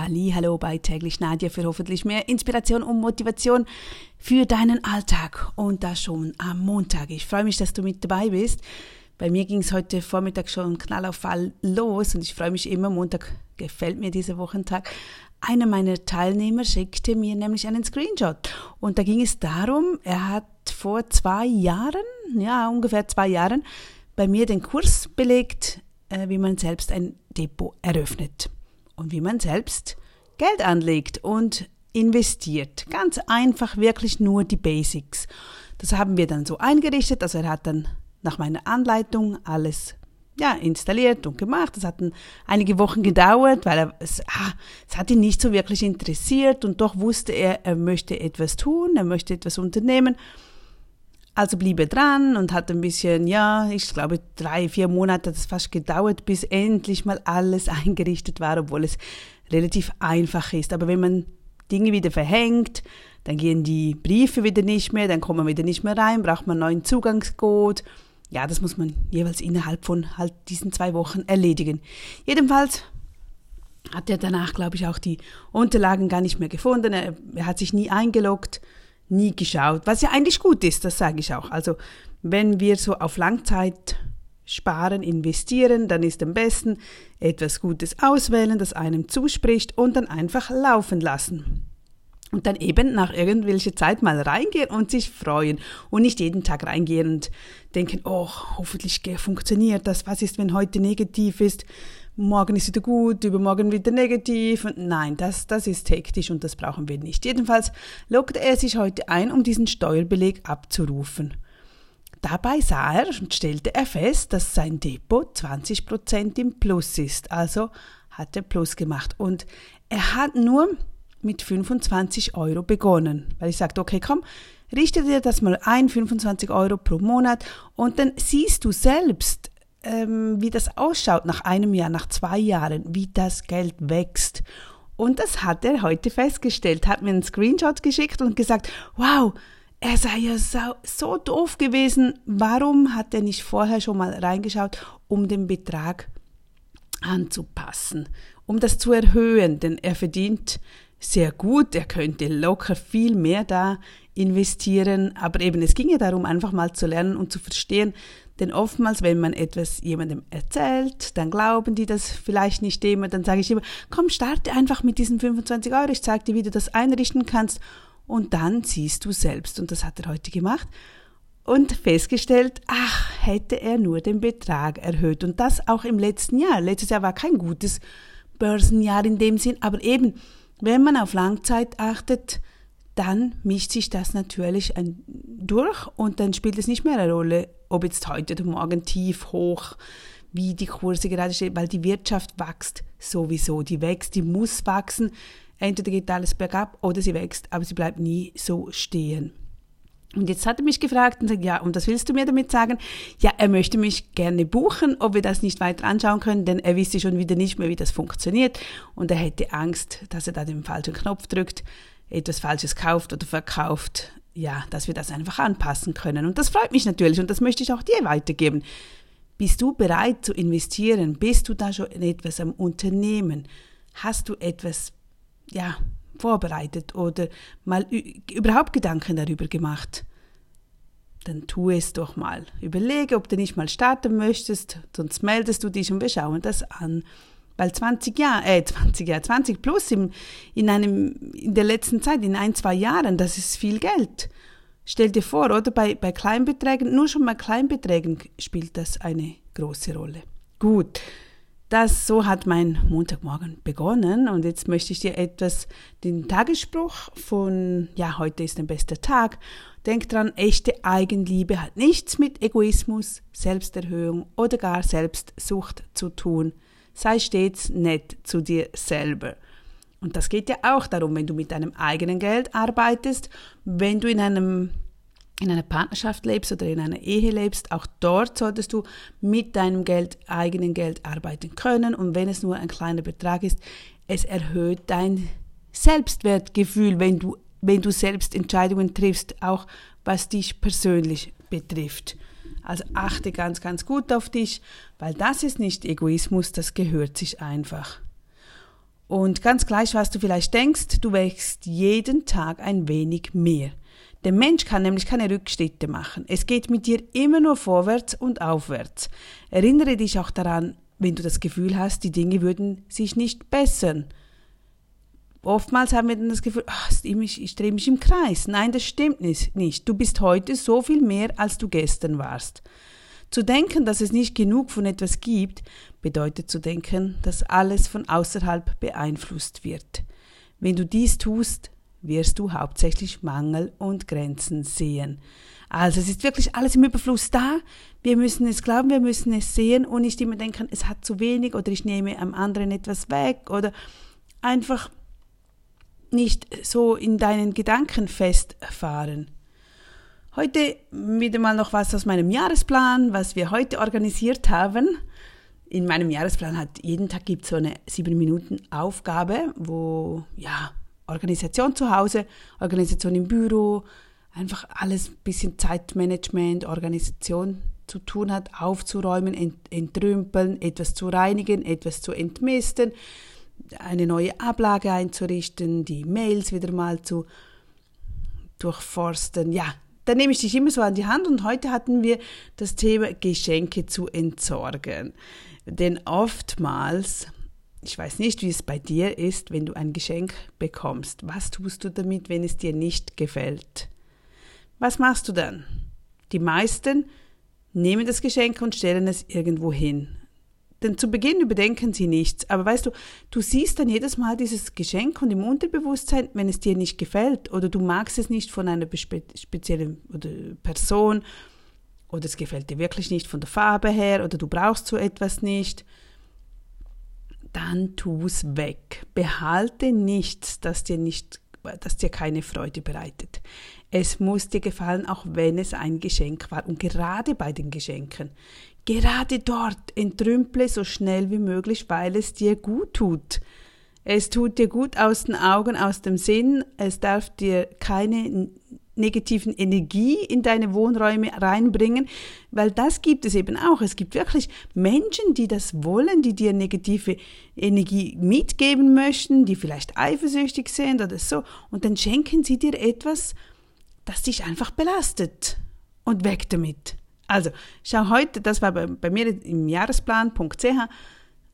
Halli, hallo bei täglich Nadja für hoffentlich mehr Inspiration und Motivation für deinen Alltag und das schon am Montag. Ich freue mich, dass du mit dabei bist. Bei mir ging es heute Vormittag schon knall auf Fall los und ich freue mich immer. Montag gefällt mir dieser Wochentag. Einer meiner Teilnehmer schickte mir nämlich einen Screenshot und da ging es darum, er hat vor zwei Jahren, ja ungefähr zwei Jahren, bei mir den Kurs belegt, äh, wie man selbst ein Depot eröffnet und wie man selbst Geld anlegt und investiert. Ganz einfach, wirklich nur die Basics. Das haben wir dann so eingerichtet. Also er hat dann nach meiner Anleitung alles ja, installiert und gemacht. Das hat einige Wochen gedauert, weil er, es, ah, es hat ihn nicht so wirklich interessiert und doch wusste er, er möchte etwas tun, er möchte etwas unternehmen. Also blieb er dran und hat ein bisschen, ja, ich glaube, drei, vier Monate hat es fast gedauert, bis endlich mal alles eingerichtet war, obwohl es relativ einfach ist. Aber wenn man Dinge wieder verhängt, dann gehen die Briefe wieder nicht mehr, dann kommt man wieder nicht mehr rein, braucht man einen neuen Zugangscode. Ja, das muss man jeweils innerhalb von halt diesen zwei Wochen erledigen. Jedenfalls hat er danach, glaube ich, auch die Unterlagen gar nicht mehr gefunden. Er, er hat sich nie eingeloggt nie geschaut, was ja eigentlich gut ist, das sage ich auch. Also wenn wir so auf Langzeit sparen, investieren, dann ist am besten etwas Gutes auswählen, das einem zuspricht und dann einfach laufen lassen. Und dann eben nach irgendwelcher Zeit mal reingehen und sich freuen und nicht jeden Tag reingehen und denken, oh, hoffentlich funktioniert das. Was ist, wenn heute negativ ist? morgen ist wieder gut, übermorgen wieder negativ. Und nein, das, das ist hektisch und das brauchen wir nicht. Jedenfalls lockte er sich heute ein, um diesen Steuerbeleg abzurufen. Dabei sah er und stellte er fest, dass sein Depot 20% im Plus ist. Also hat er Plus gemacht. Und er hat nur mit 25 Euro begonnen. Weil ich sagte, okay, komm, richte dir das mal ein, 25 Euro pro Monat. Und dann siehst du selbst, ähm, wie das ausschaut nach einem Jahr, nach zwei Jahren, wie das Geld wächst. Und das hat er heute festgestellt, hat mir einen Screenshot geschickt und gesagt, wow, er sei ja so, so doof gewesen, warum hat er nicht vorher schon mal reingeschaut, um den Betrag anzupassen, um das zu erhöhen, denn er verdient sehr gut, er könnte locker viel mehr da investieren, aber eben es ging ja darum, einfach mal zu lernen und zu verstehen, denn oftmals, wenn man etwas jemandem erzählt, dann glauben die das vielleicht nicht immer. Dann sage ich immer, komm, starte einfach mit diesen 25 Euro. Ich zeige dir, wie du das einrichten kannst. Und dann siehst du selbst. Und das hat er heute gemacht. Und festgestellt, ach, hätte er nur den Betrag erhöht. Und das auch im letzten Jahr. Letztes Jahr war kein gutes Börsenjahr in dem Sinn. Aber eben, wenn man auf Langzeit achtet, dann mischt sich das natürlich durch und dann spielt es nicht mehr eine Rolle, ob jetzt heute oder morgen tief, hoch, wie die Kurse gerade stehen, weil die Wirtschaft wächst sowieso. Die wächst, die muss wachsen. Entweder geht alles bergab oder sie wächst, aber sie bleibt nie so stehen. Und jetzt hat er mich gefragt und sagt, ja, und was willst du mir damit sagen? Ja, er möchte mich gerne buchen, ob wir das nicht weiter anschauen können, denn er wisse schon wieder nicht mehr, wie das funktioniert und er hätte Angst, dass er da den falschen Knopf drückt etwas Falsches kauft oder verkauft, ja, dass wir das einfach anpassen können. Und das freut mich natürlich und das möchte ich auch dir weitergeben. Bist du bereit zu investieren? Bist du da schon in etwas am Unternehmen? Hast du etwas, ja, vorbereitet oder mal überhaupt Gedanken darüber gemacht? Dann tu es doch mal. Überlege, ob du nicht mal starten möchtest, sonst meldest du dich und wir schauen das an. Weil 20 Jahre, äh, 20 Jahre, 20 plus im, in einem, in der letzten Zeit, in ein, zwei Jahren, das ist viel Geld. Stell dir vor, oder bei, bei Kleinbeträgen, nur schon bei Kleinbeträgen spielt das eine große Rolle. Gut. Das, so hat mein Montagmorgen begonnen und jetzt möchte ich dir etwas, den Tagesspruch von, ja, heute ist ein bester Tag. Denk dran, echte Eigenliebe hat nichts mit Egoismus, Selbsterhöhung oder gar Selbstsucht zu tun sei stets nett zu dir selber. Und das geht ja auch darum, wenn du mit deinem eigenen Geld arbeitest, wenn du in einem in einer Partnerschaft lebst oder in einer Ehe lebst, auch dort solltest du mit deinem Geld, eigenen Geld arbeiten können. Und wenn es nur ein kleiner Betrag ist, es erhöht dein Selbstwertgefühl, wenn du, wenn du selbst Entscheidungen triffst, auch was dich persönlich betrifft. Also achte ganz, ganz gut auf dich, weil das ist nicht Egoismus, das gehört sich einfach. Und ganz gleich, was du vielleicht denkst, du wächst jeden Tag ein wenig mehr. Der Mensch kann nämlich keine Rückschritte machen. Es geht mit dir immer nur vorwärts und aufwärts. Erinnere dich auch daran, wenn du das Gefühl hast, die Dinge würden sich nicht bessern. Oftmals haben wir dann das Gefühl, ach, ich drehe mich im Kreis. Nein, das stimmt nicht. Du bist heute so viel mehr, als du gestern warst. Zu denken, dass es nicht genug von etwas gibt, bedeutet zu denken, dass alles von außerhalb beeinflusst wird. Wenn du dies tust, wirst du hauptsächlich Mangel und Grenzen sehen. Also es ist wirklich alles im Überfluss da. Wir müssen es glauben, wir müssen es sehen und nicht immer denken, es hat zu wenig oder ich nehme am anderen etwas weg oder einfach nicht so in deinen Gedanken festfahren. Heute wieder mal noch was aus meinem Jahresplan, was wir heute organisiert haben. In meinem Jahresplan hat jeden Tag gibt so eine sieben Minuten Aufgabe, wo ja Organisation zu Hause, Organisation im Büro, einfach alles ein bisschen Zeitmanagement, Organisation zu tun hat, aufzuräumen, ent entrümpeln, etwas zu reinigen, etwas zu entmisten, eine neue Ablage einzurichten, die Mails wieder mal zu durchforsten. Ja, da nehme ich dich immer so an die Hand und heute hatten wir das Thema Geschenke zu entsorgen. Denn oftmals, ich weiß nicht, wie es bei dir ist, wenn du ein Geschenk bekommst, was tust du damit, wenn es dir nicht gefällt? Was machst du dann? Die meisten nehmen das Geschenk und stellen es irgendwo hin. Denn zu Beginn überdenken sie nichts. Aber weißt du, du siehst dann jedes Mal dieses Geschenk und im Unterbewusstsein, wenn es dir nicht gefällt oder du magst es nicht von einer speziellen Person oder es gefällt dir wirklich nicht von der Farbe her oder du brauchst so etwas nicht, dann tu es weg. Behalte nichts, das dir nicht das dir keine Freude bereitet. Es muss dir gefallen, auch wenn es ein Geschenk war. Und gerade bei den Geschenken Gerade dort entrümple so schnell wie möglich, weil es dir gut tut. Es tut dir gut aus den Augen, aus dem Sinn. Es darf dir keine negativen Energie in deine Wohnräume reinbringen, weil das gibt es eben auch. Es gibt wirklich Menschen, die das wollen, die dir negative Energie mitgeben möchten, die vielleicht eifersüchtig sind oder so, und dann schenken sie dir etwas, das dich einfach belastet. Und weg damit. Also, schau heute, das war bei, bei mir im Jahresplan.ch,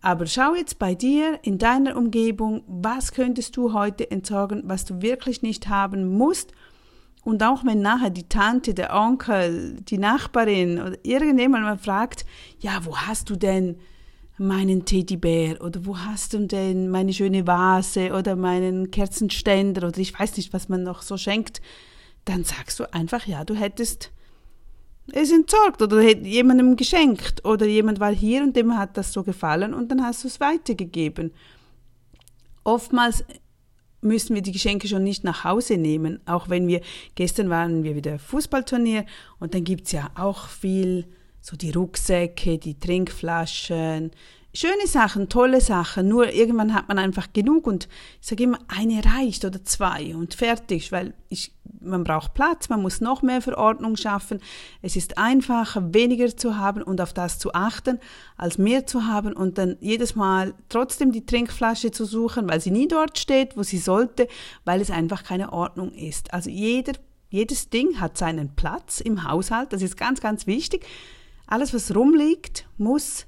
aber schau jetzt bei dir in deiner Umgebung, was könntest du heute entsorgen, was du wirklich nicht haben musst. Und auch wenn nachher die Tante, der Onkel, die Nachbarin oder irgendjemand mal fragt, ja, wo hast du denn meinen Teddybär? Oder wo hast du denn meine schöne Vase oder meinen Kerzenständer? Oder ich weiß nicht, was man noch so schenkt, dann sagst du einfach, ja, du hättest es entsorgt oder jemandem geschenkt. Oder jemand war hier und dem hat das so gefallen und dann hast du es weitergegeben. Oftmals müssen wir die Geschenke schon nicht nach Hause nehmen, auch wenn wir, gestern waren wir wieder Fußballturnier und dann gibt's ja auch viel, so die Rucksäcke, die Trinkflaschen, schöne Sachen, tolle Sachen, nur irgendwann hat man einfach genug und ich sage immer, eine reicht oder zwei und fertig, weil ich, man braucht Platz, man muss noch mehr Verordnung schaffen. Es ist einfacher, weniger zu haben und auf das zu achten, als mehr zu haben und dann jedes Mal trotzdem die Trinkflasche zu suchen, weil sie nie dort steht, wo sie sollte, weil es einfach keine Ordnung ist. Also jeder, jedes Ding hat seinen Platz im Haushalt, das ist ganz, ganz wichtig. Alles, was rumliegt, muss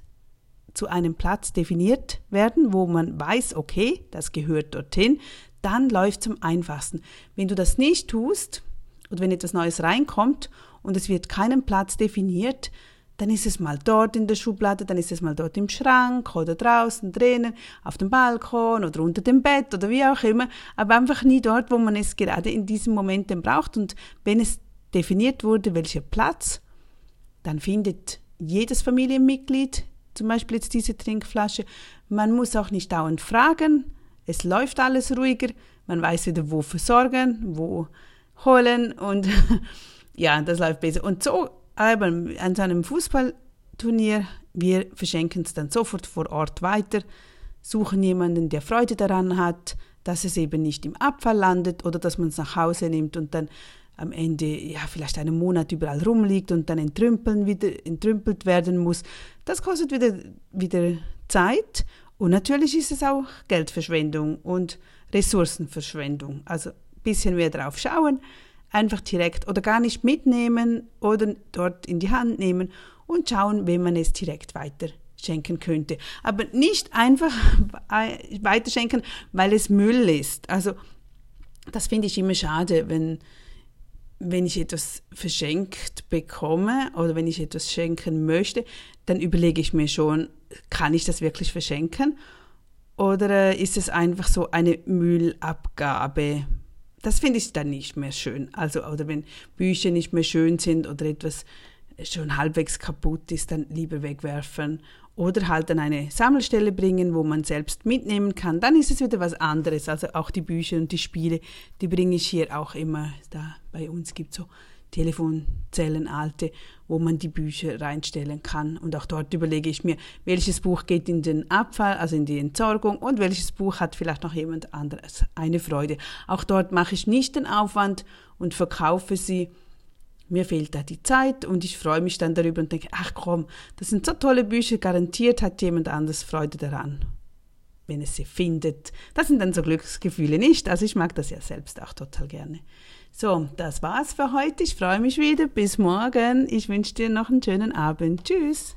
zu einem Platz definiert werden, wo man weiß, okay, das gehört dorthin, dann läuft es am einfachsten. Wenn du das nicht tust oder wenn etwas Neues reinkommt und es wird keinen Platz definiert, dann ist es mal dort in der Schublade, dann ist es mal dort im Schrank oder draußen drinnen, auf dem Balkon oder unter dem Bett oder wie auch immer, aber einfach nie dort, wo man es gerade in diesem Moment denn braucht. Und wenn es definiert wurde, welcher Platz, dann findet jedes Familienmitglied zum Beispiel jetzt diese Trinkflasche. Man muss auch nicht dauernd fragen. Es läuft alles ruhiger. Man weiß wieder, wo versorgen, wo holen und ja, das läuft besser. Und so aber an so einem Fußballturnier, wir verschenken es dann sofort vor Ort weiter, suchen jemanden, der Freude daran hat, dass es eben nicht im Abfall landet oder dass man es nach Hause nimmt und dann am Ende ja vielleicht einen Monat überall rumliegt und dann entrümpeln wieder, entrümpelt werden muss. Das kostet wieder, wieder Zeit Und natürlich ist es auch Geldverschwendung und Ressourcenverschwendung. Also ein bisschen mehr drauf schauen, einfach direkt oder gar nicht mitnehmen oder dort in die Hand nehmen und schauen, wem man es direkt weiter schenken könnte. Aber nicht einfach weiterschenken, weil es Müll ist. Also das finde ich immer schade, wenn, wenn ich etwas verschenkt bekomme oder wenn ich etwas schenken möchte, dann überlege ich mir schon, kann ich das wirklich verschenken? Oder ist es einfach so eine Müllabgabe? Das finde ich dann nicht mehr schön. Also, oder wenn Bücher nicht mehr schön sind oder etwas schon halbwegs kaputt ist, dann lieber wegwerfen oder halt an eine Sammelstelle bringen, wo man selbst mitnehmen kann, dann ist es wieder was anderes. Also auch die Bücher und die Spiele, die bringe ich hier auch immer. Da bei uns gibt es so Telefonzellen alte, wo man die Bücher reinstellen kann. Und auch dort überlege ich mir, welches Buch geht in den Abfall, also in die Entsorgung und welches Buch hat vielleicht noch jemand anderes eine Freude. Auch dort mache ich nicht den Aufwand und verkaufe sie mir fehlt da die Zeit und ich freue mich dann darüber und denke, ach komm, das sind so tolle Bücher, garantiert hat jemand anders Freude daran, wenn es sie findet. Das sind dann so Glücksgefühle nicht, also ich mag das ja selbst auch total gerne. So, das war's für heute. Ich freue mich wieder. Bis morgen. Ich wünsche dir noch einen schönen Abend. Tschüss.